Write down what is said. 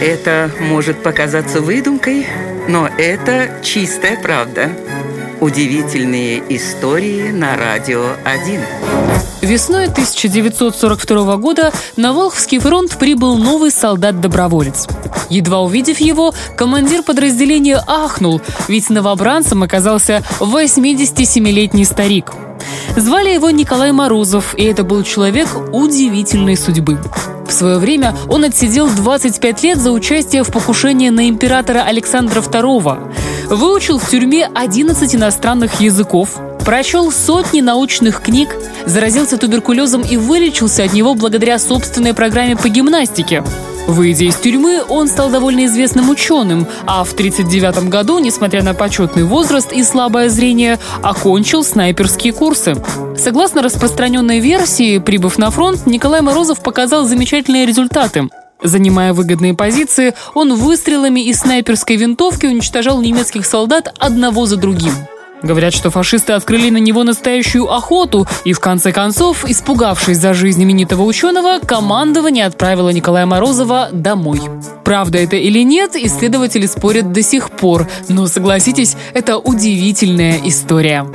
Это может показаться выдумкой, но это чистая правда. Удивительные истории на радио 1. Весной 1942 года на Волховский фронт прибыл новый солдат-доброволец. Едва увидев его, командир подразделения ахнул, ведь новобранцем оказался 87-летний старик. Звали его Николай Морозов, и это был человек удивительной судьбы. В свое время он отсидел 25 лет за участие в покушении на императора Александра II, выучил в тюрьме 11 иностранных языков, прочел сотни научных книг, заразился туберкулезом и вылечился от него благодаря собственной программе по гимнастике. Выйдя из тюрьмы, он стал довольно известным ученым, а в 1939 году, несмотря на почетный возраст и слабое зрение, окончил снайперские курсы. Согласно распространенной версии, прибыв на фронт, Николай Морозов показал замечательные результаты. Занимая выгодные позиции, он выстрелами из снайперской винтовки уничтожал немецких солдат одного за другим. Говорят, что фашисты открыли на него настоящую охоту, и в конце концов, испугавшись за жизнь именитого ученого, командование отправило Николая Морозова домой. Правда это или нет, исследователи спорят до сих пор, но согласитесь, это удивительная история.